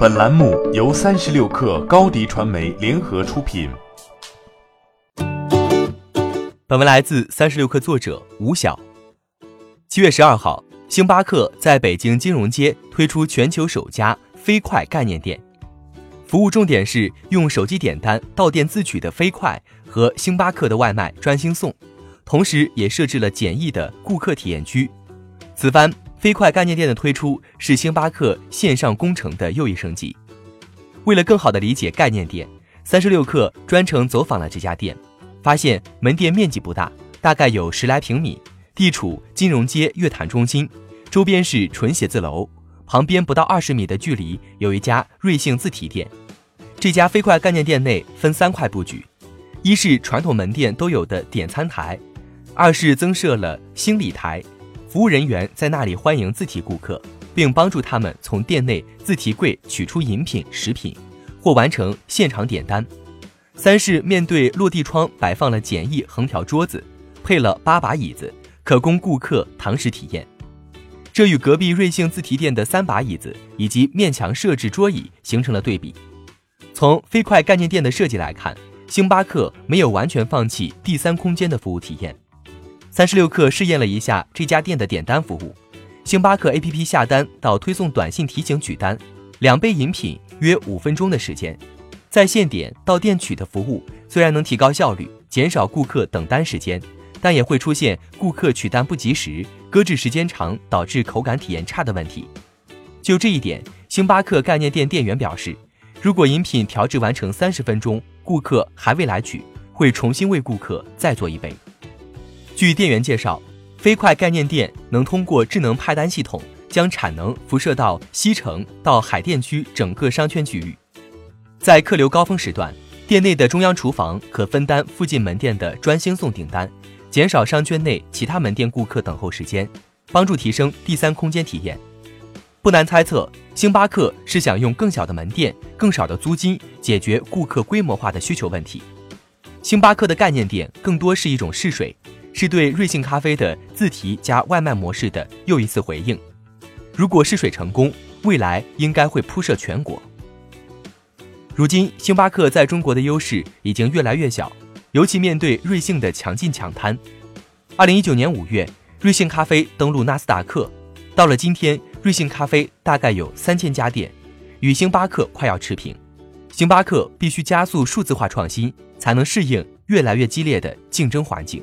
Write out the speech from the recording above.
本栏目由三十六氪高低传媒联合出品。本文来自三十六氪作者吴晓。七月十二号，星巴克在北京金融街推出全球首家飞快概念店，服务重点是用手机点单到店自取的飞快和星巴克的外卖专心送，同时也设置了简易的顾客体验区。此番。飞快概念店的推出是星巴克线上工程的又一升级。为了更好地理解概念店，三十六氪专程走访了这家店，发现门店面积不大，大概有十来平米，地处金融街乐坛中心，周边是纯写字楼，旁边不到二十米的距离有一家瑞幸自提店。这家飞快概念店内分三块布局：一是传统门店都有的点餐台，二是增设了星礼台。服务人员在那里欢迎自提顾客，并帮助他们从店内自提柜取出饮品、食品，或完成现场点单。三是面对落地窗摆放了简易横条桌子，配了八把椅子，可供顾客堂食体验。这与隔壁瑞幸自提店的三把椅子以及面墙设置桌椅形成了对比。从飞快概念店的设计来看，星巴克没有完全放弃第三空间的服务体验。三十六氪试验了一下这家店的点单服务，星巴克 APP 下单到推送短信提醒取单，两杯饮品约五分钟的时间，在线点到店取的服务虽然能提高效率，减少顾客等单时间，但也会出现顾客取单不及时、搁置时间长导致口感体验差的问题。就这一点，星巴克概念店店员表示，如果饮品调制完成三十分钟，顾客还未来取，会重新为顾客再做一杯。据店员介绍，飞快概念店能通过智能派单系统，将产能辐射到西城到海淀区整个商圈区域。在客流高峰时段，店内的中央厨房可分担附近门店的专星送订单，减少商圈内其他门店顾客等候时间，帮助提升第三空间体验。不难猜测，星巴克是想用更小的门店、更少的租金解决顾客规模化的需求问题。星巴克的概念店更多是一种试水。是对瑞幸咖啡的自提加外卖模式的又一次回应。如果试水成功，未来应该会铺设全国。如今，星巴克在中国的优势已经越来越小，尤其面对瑞幸的强劲抢滩。二零一九年五月，瑞幸咖啡登陆纳斯达克，到了今天，瑞幸咖啡大概有三千家店，与星巴克快要持平。星巴克必须加速数字化创新，才能适应越来越激烈的竞争环境。